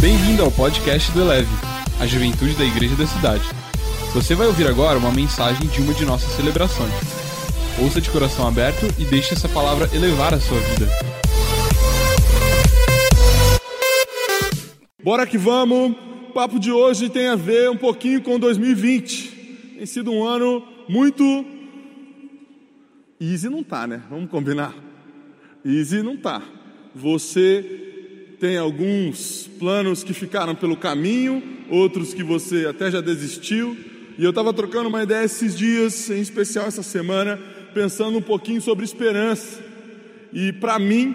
Bem-vindo ao podcast do Eleve, a juventude da igreja da cidade. Você vai ouvir agora uma mensagem de uma de nossas celebrações. Ouça de coração aberto e deixe essa palavra elevar a sua vida. Bora que vamos! O papo de hoje tem a ver um pouquinho com 2020. Tem sido um ano muito. Easy não tá, né? Vamos combinar. Easy não tá. Você tem alguns planos que ficaram pelo caminho, outros que você até já desistiu. E eu estava trocando uma ideia esses dias, em especial essa semana, pensando um pouquinho sobre esperança. E para mim,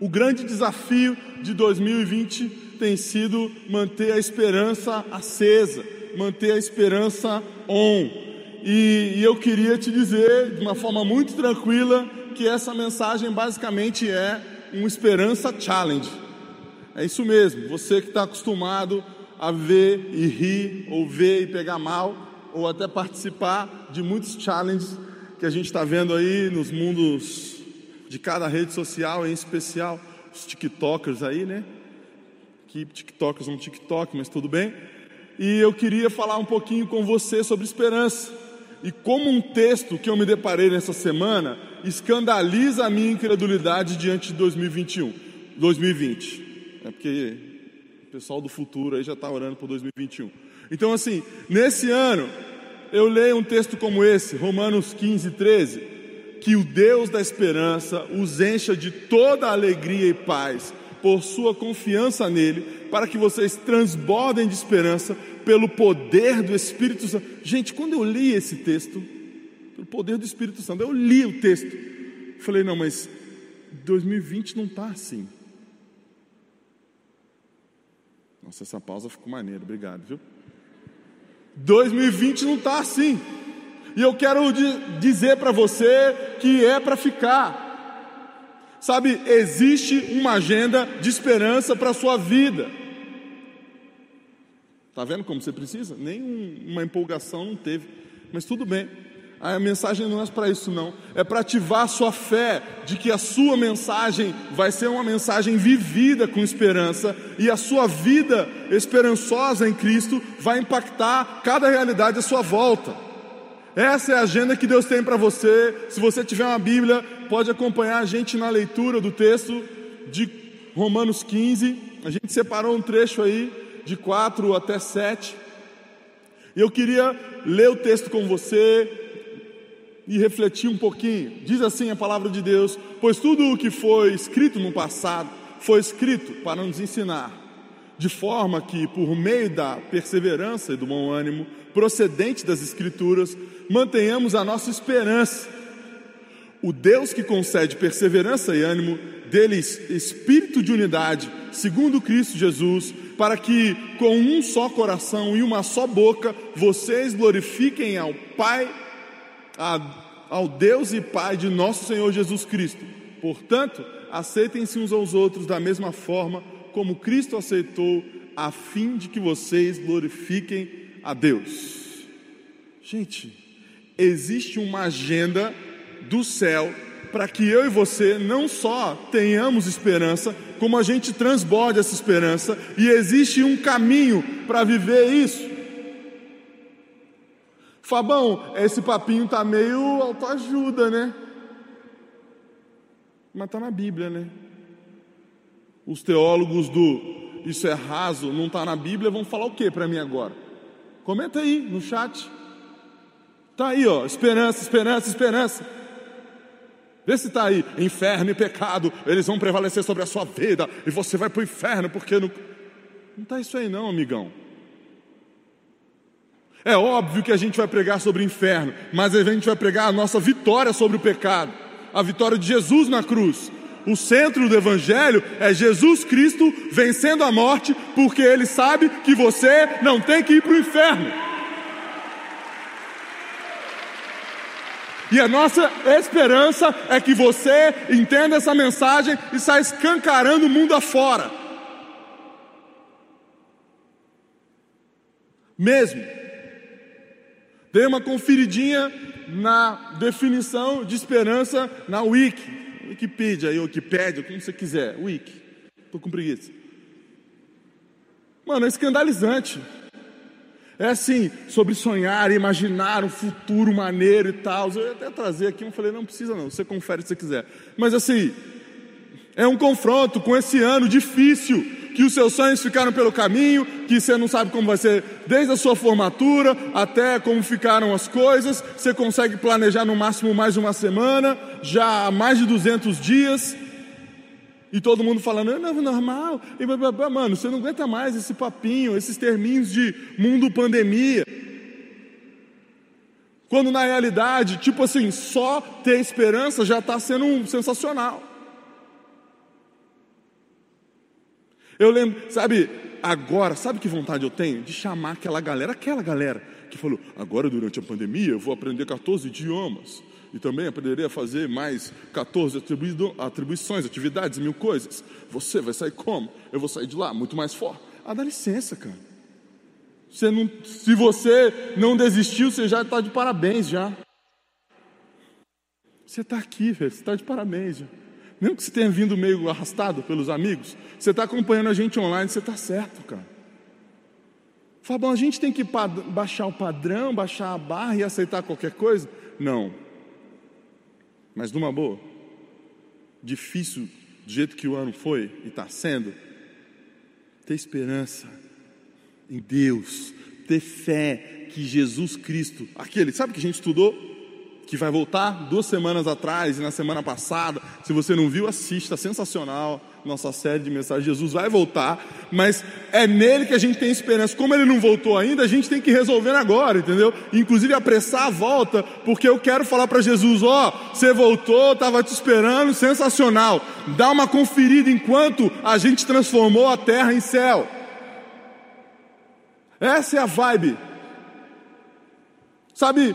o grande desafio de 2020 tem sido manter a esperança acesa, manter a esperança on. E, e eu queria te dizer, de uma forma muito tranquila, que essa mensagem basicamente é um Esperança Challenge. É isso mesmo, você que está acostumado a ver e rir, ou ver e pegar mal, ou até participar de muitos challenges que a gente está vendo aí nos mundos de cada rede social, em especial os TikTokers aí, né? Que TikTokers no TikTok, mas tudo bem. E eu queria falar um pouquinho com você sobre esperança. E como um texto que eu me deparei nessa semana escandaliza a minha incredulidade diante de 2021, 2020. É porque o pessoal do futuro aí já está orando por 2021. Então, assim, nesse ano, eu leio um texto como esse, Romanos 15, 13, que o Deus da esperança os encha de toda alegria e paz por sua confiança nele, para que vocês transbordem de esperança pelo poder do Espírito Santo. Gente, quando eu li esse texto, pelo poder do Espírito Santo, eu li o texto, falei, não, mas 2020 não está assim. Nossa, essa pausa ficou maneira, obrigado, viu? 2020 não está assim. E eu quero dizer para você que é para ficar. Sabe, existe uma agenda de esperança para a sua vida. Está vendo como você precisa? Nem uma empolgação não teve, mas tudo bem. A mensagem não é para isso, não. É para ativar a sua fé de que a sua mensagem vai ser uma mensagem vivida com esperança e a sua vida esperançosa em Cristo vai impactar cada realidade à sua volta. Essa é a agenda que Deus tem para você. Se você tiver uma Bíblia, pode acompanhar a gente na leitura do texto de Romanos 15. A gente separou um trecho aí de 4 até 7. E eu queria ler o texto com você e refletir um pouquinho. Diz assim a palavra de Deus: Pois tudo o que foi escrito no passado foi escrito para nos ensinar, de forma que, por meio da perseverança e do bom ânimo procedente das Escrituras, mantenhamos a nossa esperança. O Deus que concede perseverança e ânimo, deles espírito de unidade, segundo Cristo Jesus, para que com um só coração e uma só boca vocês glorifiquem ao Pai, ao Deus e Pai de nosso Senhor Jesus Cristo. Portanto, aceitem-se uns aos outros da mesma forma como Cristo aceitou, a fim de que vocês glorifiquem a Deus. Gente, existe uma agenda do céu para que eu e você não só tenhamos esperança, como a gente transborde essa esperança, e existe um caminho para viver isso. Fabão, esse papinho tá meio autoajuda, né? Mas tá na Bíblia, né? Os teólogos do isso é raso, não está na Bíblia, vão falar o que para mim agora? Comenta aí no chat. Está aí, ó, esperança, esperança, esperança. Vê se está aí, inferno e pecado, eles vão prevalecer sobre a sua vida e você vai para o inferno porque não. Não está isso aí, não, amigão. É óbvio que a gente vai pregar sobre o inferno, mas a gente vai pregar a nossa vitória sobre o pecado, a vitória de Jesus na cruz. O centro do Evangelho é Jesus Cristo vencendo a morte, porque Ele sabe que você não tem que ir para o inferno. E a nossa esperança é que você entenda essa mensagem e saia escancarando o mundo afora. Mesmo. Dei uma conferidinha na definição de esperança na Wiki. Wikipedia, Wikipédia, como você quiser. Wiki. Estou com preguiça. Mano, é escandalizante. É assim, sobre sonhar, imaginar um futuro maneiro e tal. Eu ia até trazer aqui, eu falei, não precisa não, você confere se você quiser. Mas assim, é um confronto com esse ano difícil, que os seus sonhos ficaram pelo caminho, que você não sabe como vai ser desde a sua formatura até como ficaram as coisas. Você consegue planejar no máximo mais uma semana, já há mais de 200 dias. E todo mundo falando, é normal. E, mano, você não aguenta mais esse papinho, esses terminhos de mundo pandemia. Quando na realidade, tipo assim, só ter esperança já está sendo um sensacional. Eu lembro, sabe, agora, sabe que vontade eu tenho? De chamar aquela galera, aquela galera que falou: agora durante a pandemia eu vou aprender 14 idiomas e também aprenderei a fazer mais 14 atribuições, atividades, mil coisas. Você vai sair como? Eu vou sair de lá muito mais forte. Ah, dá licença, cara. Você não, se você não desistiu, você já está de parabéns já. Você está aqui, velho, você está de parabéns já. Mesmo que você tenha vindo meio arrastado pelos amigos, você está acompanhando a gente online, você está certo, cara. Fabão, a gente tem que baixar o padrão, baixar a barra e aceitar qualquer coisa? Não. Mas numa boa, difícil do jeito que o ano foi e está sendo, ter esperança em Deus, ter fé que Jesus Cristo, aquele, sabe que a gente estudou? Que vai voltar duas semanas atrás e na semana passada. Se você não viu, assista, sensacional nossa série de mensagens, Jesus vai voltar, mas é nele que a gente tem esperança. Como ele não voltou ainda, a gente tem que resolver agora, entendeu? Inclusive apressar a volta, porque eu quero falar para Jesus: ó, oh, você voltou, estava te esperando, sensacional. Dá uma conferida enquanto a gente transformou a terra em céu. Essa é a vibe. Sabe,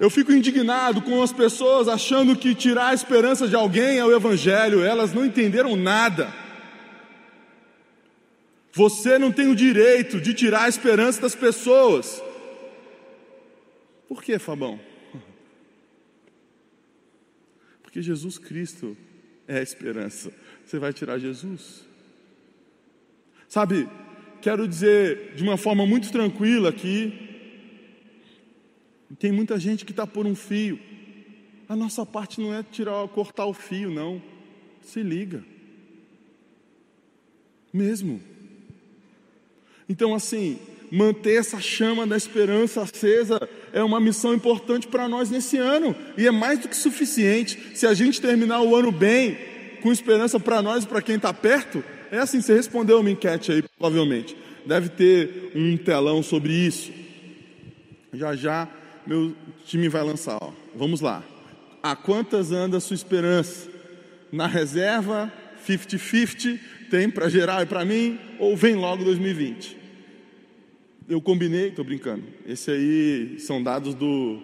eu fico indignado com as pessoas achando que tirar a esperança de alguém é o Evangelho, elas não entenderam nada. Você não tem o direito de tirar a esperança das pessoas. Por que, Fabão? Porque Jesus Cristo é a esperança. Você vai tirar Jesus? Sabe, quero dizer de uma forma muito tranquila aqui, tem muita gente que está por um fio. A nossa parte não é tirar, cortar o fio, não. Se liga. Mesmo. Então, assim, manter essa chama da esperança acesa é uma missão importante para nós nesse ano. E é mais do que suficiente. Se a gente terminar o ano bem, com esperança para nós e para quem está perto, é assim, você respondeu uma enquete aí, provavelmente. Deve ter um telão sobre isso. Já já meu time vai lançar. Ó. Vamos lá. A quantas anda a sua esperança? Na reserva, 50-50, tem para geral e para mim, ou vem logo 2020? Eu combinei, estou brincando. Esse aí são dados do.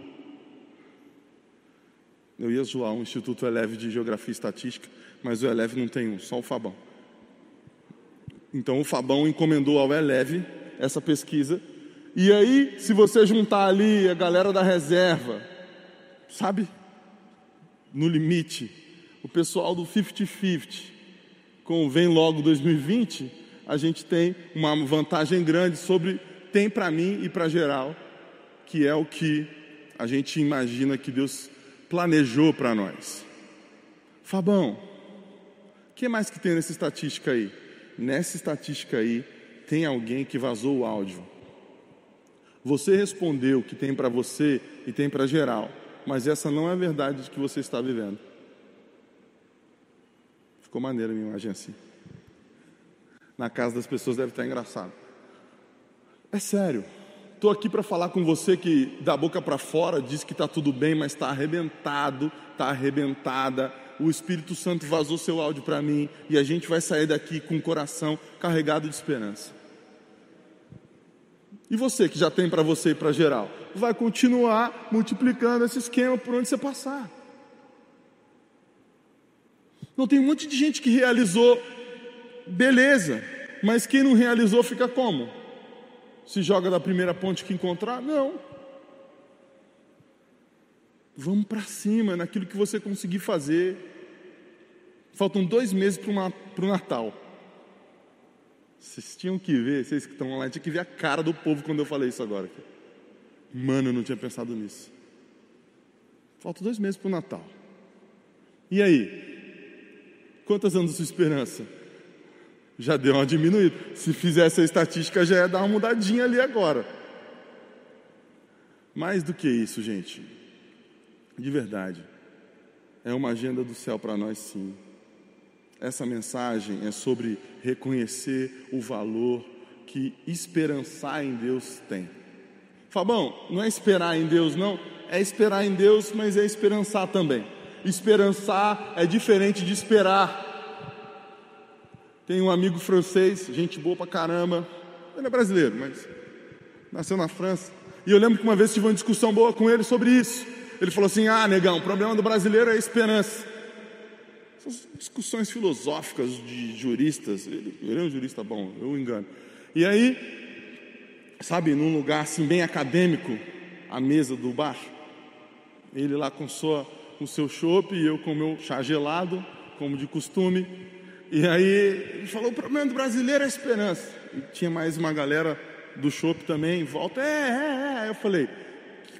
Eu ia zoar um Instituto Eleve de Geografia e Estatística, mas o Eleve não tem um, só o Fabão. Então o Fabão encomendou ao Eleve essa pesquisa e aí, se você juntar ali a galera da reserva, sabe? No limite, o pessoal do 50-50, com Vem Logo 2020, a gente tem uma vantagem grande sobre tem para mim e para geral, que é o que a gente imagina que Deus planejou para nós. Fabão, o que mais que tem nessa estatística aí? Nessa estatística aí, tem alguém que vazou o áudio. Você respondeu que tem para você e tem para geral, mas essa não é a verdade de que você está vivendo. Ficou maneira a minha imagem assim. Na casa das pessoas deve estar engraçado. É sério. Estou aqui para falar com você que da boca para fora diz que está tudo bem, mas está arrebentado, está arrebentada. O Espírito Santo vazou seu áudio para mim e a gente vai sair daqui com o coração carregado de esperança. E você que já tem para você e para geral, vai continuar multiplicando esse esquema por onde você passar. Não tem um monte de gente que realizou, beleza, mas quem não realizou fica como? Se joga da primeira ponte que encontrar? Não. Vamos para cima naquilo que você conseguir fazer. Faltam dois meses para o Natal. Vocês tinham que ver, vocês que estão online, tinham que ver a cara do povo quando eu falei isso agora. Mano, eu não tinha pensado nisso. Falta dois meses para o Natal. E aí? Quantas anos de sua esperança? Já deu uma diminuída. Se fizesse a estatística, já ia dar uma mudadinha ali agora. Mais do que isso, gente. De verdade. É uma agenda do céu para nós, sim. Essa mensagem é sobre reconhecer o valor que esperançar em Deus tem. Fabão, não é esperar em Deus, não. É esperar em Deus, mas é esperançar também. Esperançar é diferente de esperar. Tem um amigo francês, gente boa pra caramba. Ele é brasileiro, mas nasceu na França. E eu lembro que uma vez tive uma discussão boa com ele sobre isso. Ele falou assim: Ah, negão, o problema do brasileiro é a esperança. Essas discussões filosóficas de juristas. Ele, ele é um jurista bom, eu engano. E aí, sabe, num lugar assim bem acadêmico, a mesa do bar, ele lá com, sua, com seu chopp e eu com meu chá gelado, como de costume. E aí ele falou: o problema do brasileiro é a esperança. E tinha mais uma galera do chopp também em volta. É, é, é. Eu falei: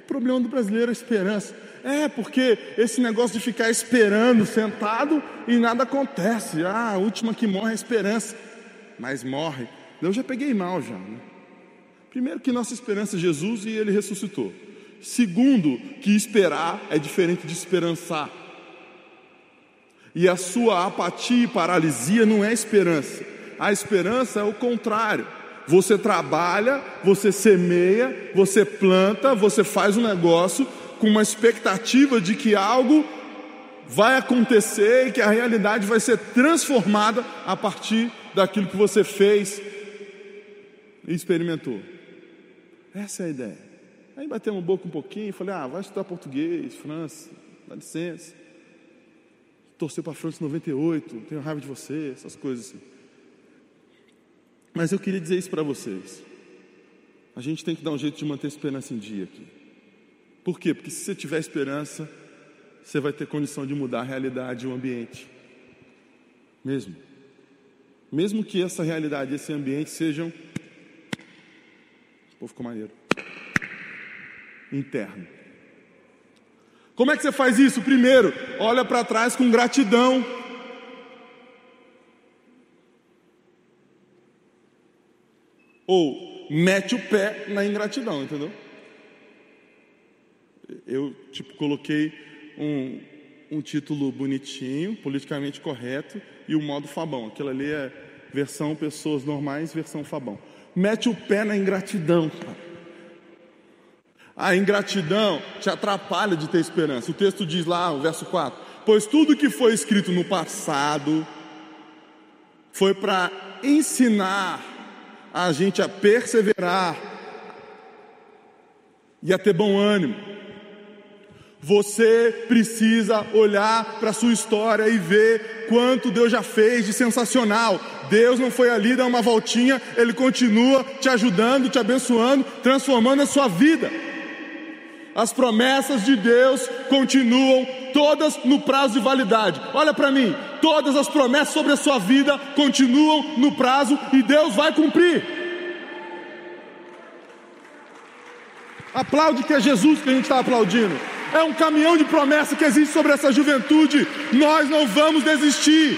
que problema do brasileiro é a esperança? É, porque esse negócio de ficar esperando, sentado e nada acontece. Ah, a última que morre é a esperança. Mas morre. Eu já peguei mal já. Né? Primeiro que nossa esperança é Jesus e ele ressuscitou. Segundo, que esperar é diferente de esperançar. E a sua apatia e paralisia não é esperança. A esperança é o contrário. Você trabalha, você semeia, você planta, você faz um negócio com uma expectativa de que algo vai acontecer e que a realidade vai ser transformada a partir daquilo que você fez e experimentou. Essa é a ideia. Aí batemos boca um pouquinho, falei, ah, vai estudar português, França, dá licença. Torceu para a França 98, tenho raiva de você, essas coisas assim. Mas eu queria dizer isso para vocês. A gente tem que dar um jeito de manter a esperança em dia aqui. Por quê? Porque se você tiver esperança, você vai ter condição de mudar a realidade e o ambiente. Mesmo. Mesmo que essa realidade e esse ambiente sejam. O povo ficou maneiro interno. Como é que você faz isso? Primeiro, olha para trás com gratidão. Ou mete o pé na ingratidão, entendeu? Eu, tipo, coloquei um, um título bonitinho, politicamente correto, e o modo Fabão. Aquilo ali é versão pessoas normais, versão Fabão. Mete o pé na ingratidão, cara. A ingratidão te atrapalha de ter esperança. O texto diz lá, o verso 4: Pois tudo que foi escrito no passado foi para ensinar a gente a perseverar e a ter bom ânimo. Você precisa olhar para a sua história e ver quanto Deus já fez de sensacional. Deus não foi ali dar uma voltinha, Ele continua te ajudando, te abençoando, transformando a sua vida. As promessas de Deus continuam todas no prazo de validade. Olha para mim, todas as promessas sobre a sua vida continuam no prazo e Deus vai cumprir. Aplaude que é Jesus que a gente está aplaudindo. É um caminhão de promessa que existe sobre essa juventude. Nós não vamos desistir.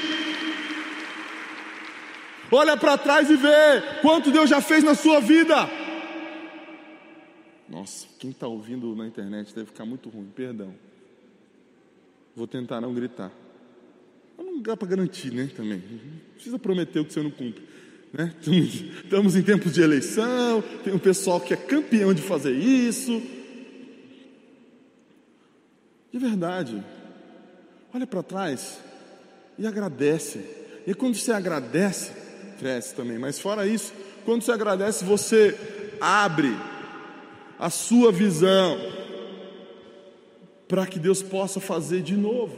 Olha para trás e vê quanto Deus já fez na sua vida. Nossa, quem está ouvindo na internet deve ficar muito ruim, perdão. Vou tentar não gritar. Mas não dá para garantir, né? Também. Não precisa prometer o que você não cumpre. Né? Estamos, em tempos de eleição, tem um pessoal que é campeão de fazer isso. De verdade, olha para trás e agradece. E quando você agradece, cresce também. Mas fora isso, quando você agradece, você abre a sua visão, para que Deus possa fazer de novo.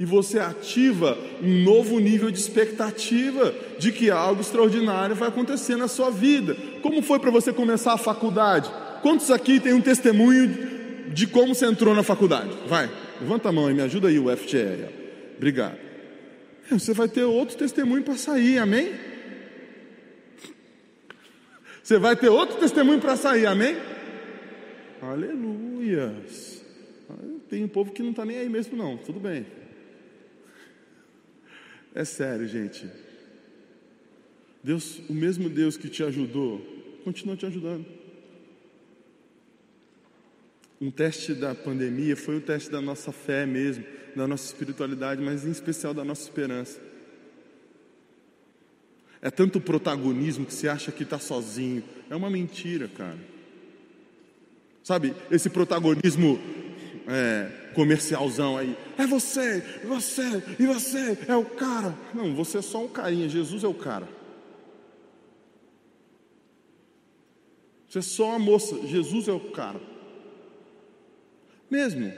E você ativa um novo nível de expectativa de que algo extraordinário vai acontecer na sua vida. Como foi para você começar a faculdade? Quantos aqui tem um testemunho de como você entrou na faculdade? Vai, levanta a mão e me ajuda aí, o FGE. Obrigado. É, você vai ter outro testemunho para sair, amém? Você vai ter outro testemunho para sair, amém? Aleluias. Tem um povo que não está nem aí mesmo, não, tudo bem. É sério, gente. Deus, o mesmo Deus que te ajudou, continua te ajudando. Um teste da pandemia foi o teste da nossa fé mesmo, da nossa espiritualidade, mas em especial da nossa esperança. É tanto protagonismo que você acha que está sozinho. É uma mentira, cara. Sabe, esse protagonismo é, comercialzão aí. É você, você, e você é o cara. Não, você é só um carinha, Jesus é o cara. Você é só uma moça, Jesus é o cara. Mesmo.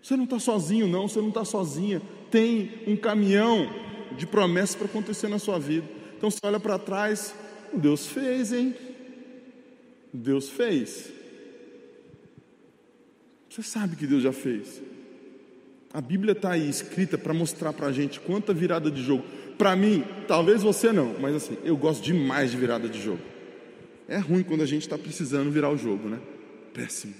Você não está sozinho, não, você não está sozinha. Tem um caminhão de promessas para acontecer na sua vida. Então você olha para trás, Deus fez, hein? Deus fez. Você sabe que Deus já fez. A Bíblia está aí escrita para mostrar para a gente quanta virada de jogo. Para mim, talvez você não, mas assim, eu gosto demais de virada de jogo. É ruim quando a gente está precisando virar o jogo, né? Péssimo.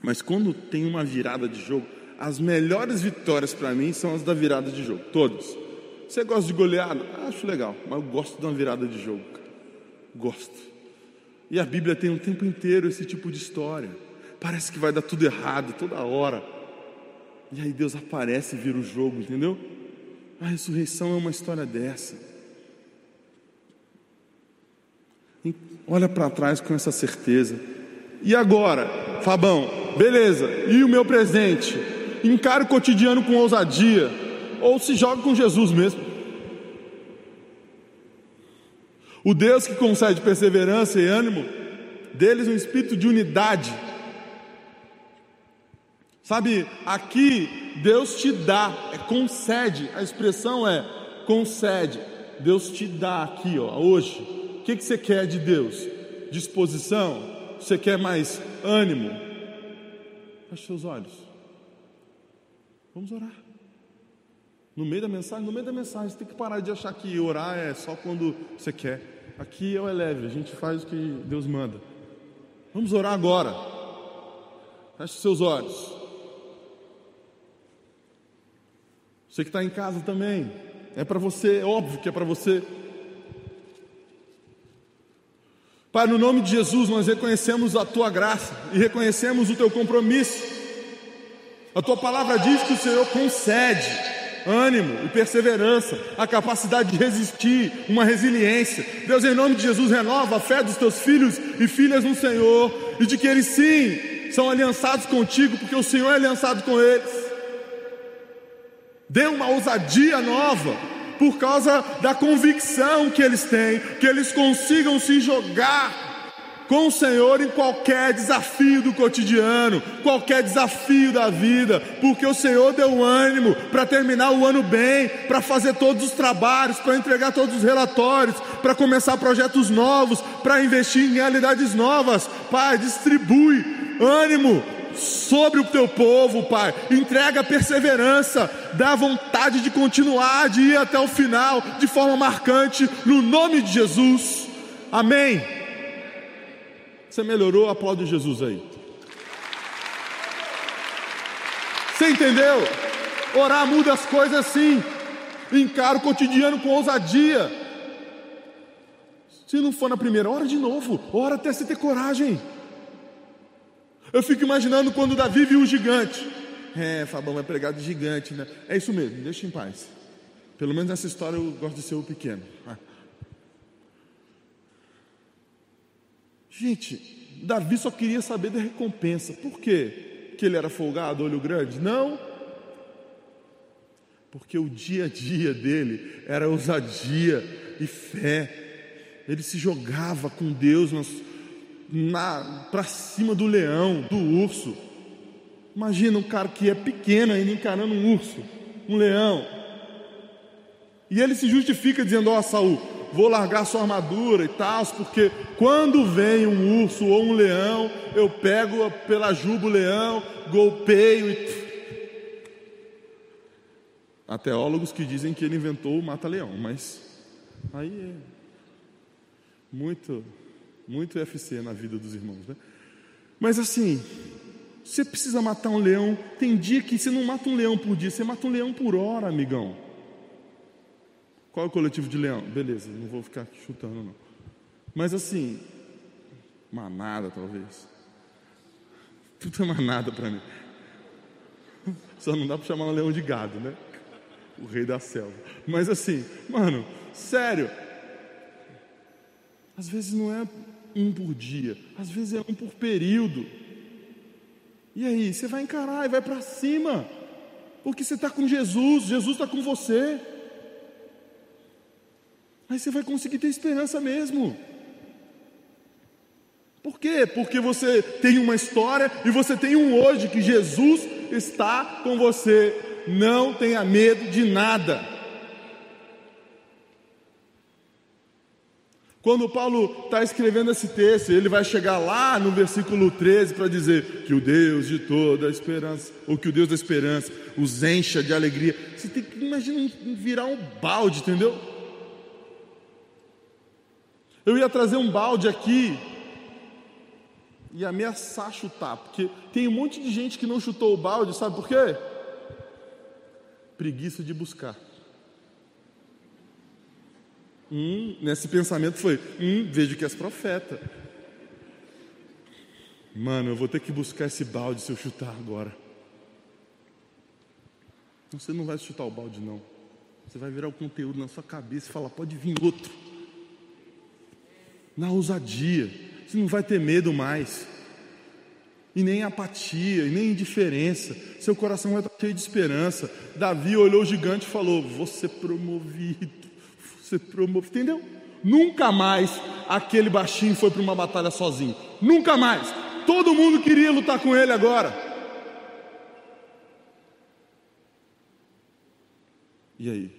Mas quando tem uma virada de jogo, as melhores vitórias para mim são as da virada de jogo, todos. Você gosta de goleada? Acho legal, mas eu gosto de uma virada de jogo. Cara. Gosto. E a Bíblia tem o um tempo inteiro esse tipo de história. Parece que vai dar tudo errado toda hora. E aí Deus aparece e vira o jogo, entendeu? A ressurreição é uma história dessa. Olha para trás com essa certeza. E agora, Fabão, beleza, e o meu presente? Encare o cotidiano com ousadia, ou se joga com Jesus mesmo. O Deus que concede perseverança e ânimo, deles um espírito de unidade. Sabe, aqui Deus te dá, é concede, a expressão é concede. Deus te dá aqui, ó, hoje. O que, que você quer de Deus? Disposição? Você quer mais ânimo? Feche seus olhos. Vamos orar. No meio da mensagem, no meio da mensagem, você tem que parar de achar que orar é só quando você quer. Aqui é o eleve, a gente faz o que Deus manda. Vamos orar agora. Feche seus olhos. Você que está em casa também, é para você, é óbvio que é para você. Pai, no nome de Jesus, nós reconhecemos a tua graça e reconhecemos o teu compromisso. A tua palavra diz que o Senhor concede ânimo e perseverança, a capacidade de resistir, uma resiliência. Deus, em nome de Jesus, renova a fé dos teus filhos e filhas no Senhor e de que eles sim são aliançados contigo, porque o Senhor é aliançado com eles. Dê uma ousadia nova por causa da convicção que eles têm, que eles consigam se jogar com o Senhor em qualquer desafio do cotidiano, qualquer desafio da vida, porque o Senhor deu ânimo para terminar o ano bem, para fazer todos os trabalhos, para entregar todos os relatórios, para começar projetos novos, para investir em realidades novas. Pai, distribui ânimo, sobre o teu povo, Pai. Entrega perseverança, dá vontade de continuar, de ir até o final, de forma marcante, no nome de Jesus. Amém. Você melhorou? Aplaude Jesus aí. Você entendeu? Orar muda as coisas sim. Encara o cotidiano com ousadia. Se não for na primeira, ora de novo. Ora até você ter coragem. Eu fico imaginando quando Davi viu o gigante. É, Fabão vai pregar de gigante, né? É isso mesmo, deixa em paz. Pelo menos nessa história eu gosto de ser o pequeno. Ah. Gente, Davi só queria saber da recompensa. Por quê? Que ele era folgado, olho grande? Não. Porque o dia a dia dele era ousadia e fé. Ele se jogava com Deus nas, para cima do leão, do urso. Imagina um cara que é pequeno ainda encarando um urso, um leão. E ele se justifica dizendo: Ó, oh, Saul, vou largar sua armadura e tal, porque quando vem um urso ou um leão, eu pego pela juba o leão, golpeio e. Há teólogos que dizem que ele inventou o mata-leão, mas aí é. Muito, muito UFC na vida dos irmãos, né? Mas assim, você precisa matar um leão. Tem dia que você não mata um leão por dia, você mata um leão por hora, amigão. Qual é o coletivo de leão? Beleza, não vou ficar chutando, não. Mas assim, manada talvez. Tudo é manada para mim. Só não dá para chamar um leão de gado, né? O rei da selva. Mas assim, mano, sério. Às vezes não é um por dia, às vezes é um por período. E aí, você vai encarar e vai para cima, porque você está com Jesus, Jesus está com você. Aí você vai conseguir ter esperança mesmo. Por quê? Porque você tem uma história e você tem um hoje que Jesus está com você. Não tenha medo de nada. Quando Paulo está escrevendo esse texto, ele vai chegar lá no versículo 13 para dizer que o Deus de toda a esperança, ou que o Deus da esperança os encha de alegria. Você tem que imaginar virar um balde, entendeu? Eu ia trazer um balde aqui e ameaçar chutar, porque tem um monte de gente que não chutou o balde, sabe por quê? Preguiça de buscar. Hum, nesse pensamento foi: hum, vejo que és profeta. Mano, eu vou ter que buscar esse balde se eu chutar agora. Você não vai chutar o balde, não. Você vai virar o conteúdo na sua cabeça e falar: pode vir outro. Na ousadia. Você não vai ter medo mais. E nem apatia, e nem indiferença. Seu coração vai estar cheio de esperança. Davi olhou o gigante e falou: ser promovido ser promovido, entendeu? Nunca mais aquele baixinho foi para uma batalha sozinho. Nunca mais. Todo mundo queria lutar com ele agora. E aí?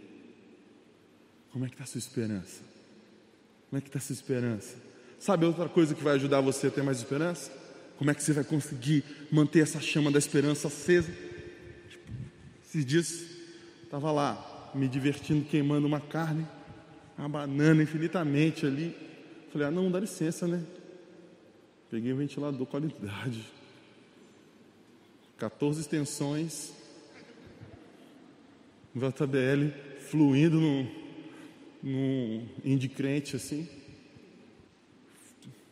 Como é que está a sua esperança? Como é que está a sua esperança? Sabe outra coisa que vai ajudar você a ter mais esperança? Como é que você vai conseguir manter essa chama da esperança acesa? Esses dias estava lá me divertindo queimando uma carne uma banana infinitamente ali. Falei, ah, não, dá licença, né? Peguei um ventilador qualidade. 14 extensões. JBL fluindo no indicrente assim.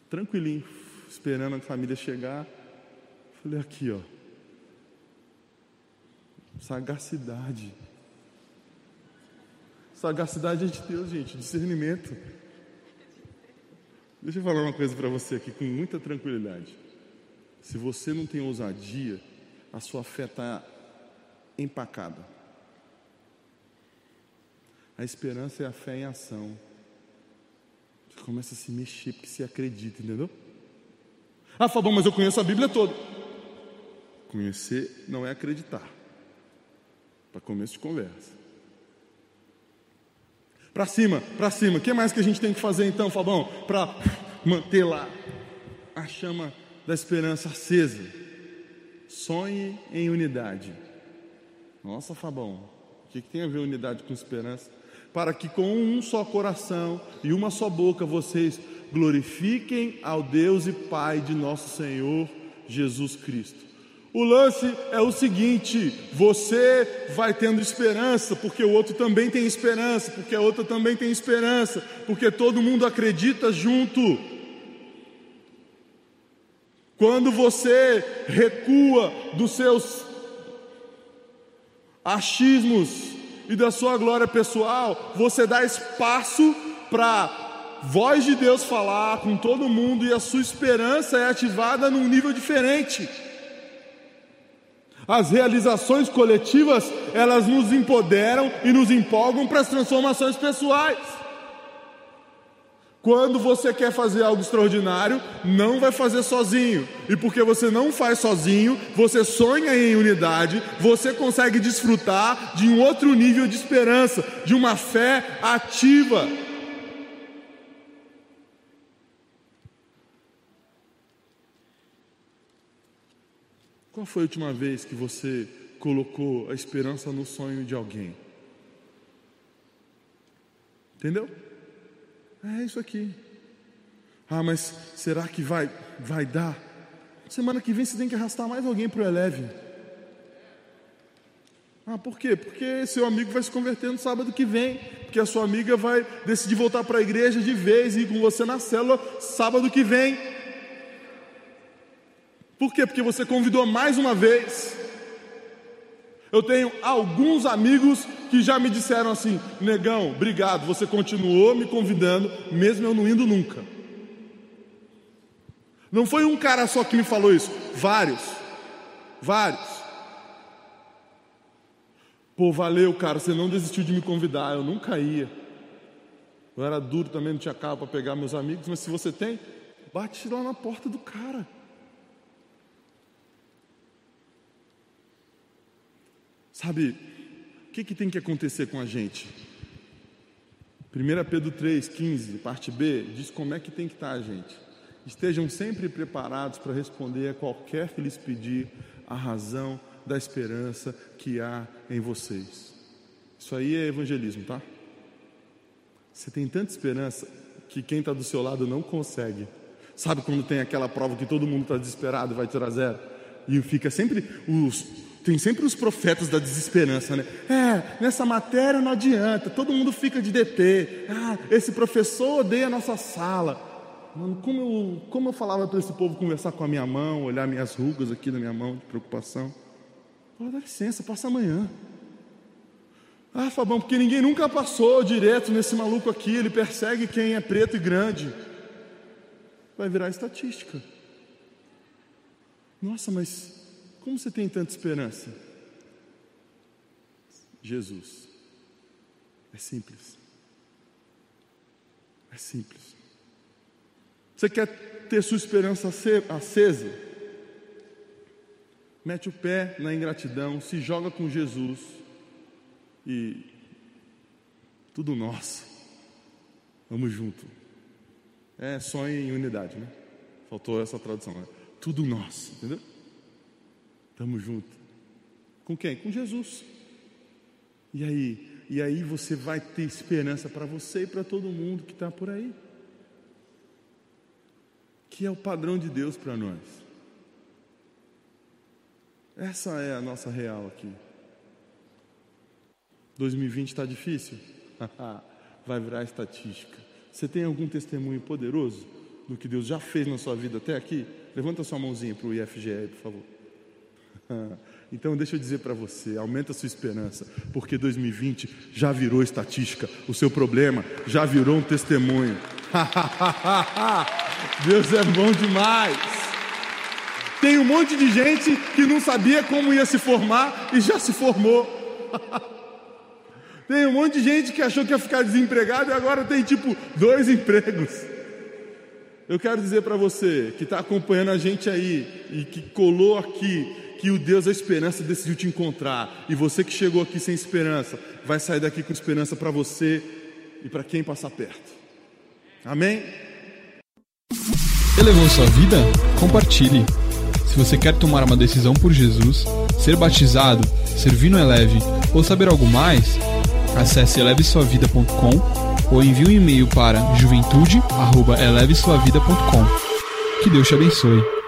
Tranquilinho, esperando a família chegar. Falei, aqui, ó. Sagacidade. Sagacidade é de Deus, gente, discernimento. Deixa eu falar uma coisa para você aqui com muita tranquilidade. Se você não tem ousadia, a sua fé está empacada. A esperança é a fé em ação. Você começa a se mexer porque você acredita, entendeu? Ah, Fabão, mas eu conheço a Bíblia toda. Conhecer não é acreditar. Para começo de conversa. Para cima, para cima. O que mais que a gente tem que fazer então, Fabão, para manter lá a chama da esperança acesa? Sonhe em unidade. Nossa, Fabão, o que, que tem a ver unidade com esperança? Para que com um só coração e uma só boca vocês glorifiquem ao Deus e Pai de nosso Senhor Jesus Cristo. O lance é o seguinte: você vai tendo esperança, porque o outro também tem esperança, porque a outra também tem esperança, porque todo mundo acredita junto. Quando você recua dos seus achismos e da sua glória pessoal, você dá espaço para voz de Deus falar com todo mundo e a sua esperança é ativada num nível diferente. As realizações coletivas, elas nos empoderam e nos empolgam para as transformações pessoais. Quando você quer fazer algo extraordinário, não vai fazer sozinho. E porque você não faz sozinho, você sonha em unidade, você consegue desfrutar de um outro nível de esperança, de uma fé ativa. Qual foi a última vez que você colocou a esperança no sonho de alguém? Entendeu? É isso aqui. Ah, mas será que vai, vai dar? Semana que vem você tem que arrastar mais alguém para o Eleve. Ah, por quê? Porque seu amigo vai se converter no sábado que vem. Porque a sua amiga vai decidir voltar para a igreja de vez e ir com você na célula sábado que vem. Por quê? Porque você convidou mais uma vez. Eu tenho alguns amigos que já me disseram assim: negão, obrigado, você continuou me convidando, mesmo eu não indo nunca. Não foi um cara só que me falou isso, vários, vários. Pô, valeu, cara, você não desistiu de me convidar, eu nunca ia. Eu era duro também, não tinha carro para pegar meus amigos, mas se você tem, bate lá na porta do cara. Sabe, o que, que tem que acontecer com a gente? 1 Pedro 3,15, parte B, diz como é que tem que estar a gente. Estejam sempre preparados para responder a qualquer que lhes pedir a razão da esperança que há em vocês. Isso aí é evangelismo, tá? Você tem tanta esperança que quem está do seu lado não consegue. Sabe quando tem aquela prova que todo mundo está desesperado e vai tirar zero? E fica sempre os tem sempre os profetas da desesperança, né? É, nessa matéria não adianta, todo mundo fica de DP. Ah, esse professor odeia a nossa sala. Mano, como eu, como eu falava para esse povo conversar com a minha mão, olhar minhas rugas aqui na minha mão de preocupação. Fala, dá licença, passa amanhã. Ah, Fabão, porque ninguém nunca passou direto nesse maluco aqui, ele persegue quem é preto e grande. Vai virar estatística. Nossa, mas como você tem tanta esperança? Jesus. É simples. É simples. Você quer ter sua esperança acesa? Mete o pé na ingratidão, se joga com Jesus e tudo nosso. Vamos junto. É sonho em unidade, né? Faltou essa tradução, né? Tudo nosso, entendeu? Estamos juntos. Com quem? Com Jesus. E aí? E aí você vai ter esperança para você e para todo mundo que está por aí. Que é o padrão de Deus para nós. Essa é a nossa real aqui. 2020 está difícil? vai virar estatística. Você tem algum testemunho poderoso do que Deus já fez na sua vida até aqui? Levanta sua mãozinha para o IFGE por favor. Então deixa eu dizer para você, aumenta a sua esperança, porque 2020 já virou estatística, o seu problema já virou um testemunho. Deus é bom demais. Tem um monte de gente que não sabia como ia se formar e já se formou. Tem um monte de gente que achou que ia ficar desempregado e agora tem tipo dois empregos. Eu quero dizer para você que está acompanhando a gente aí e que colou aqui que o Deus da esperança decidiu te encontrar. E você que chegou aqui sem esperança, vai sair daqui com esperança para você e para quem passar perto. Amém? Elevou sua vida? Compartilhe. Se você quer tomar uma decisão por Jesus, ser batizado, servir no Eleve ou saber algo mais, acesse elevesuavida.com ou envie um e-mail para juventude@elevesuavida.com. Que Deus te abençoe.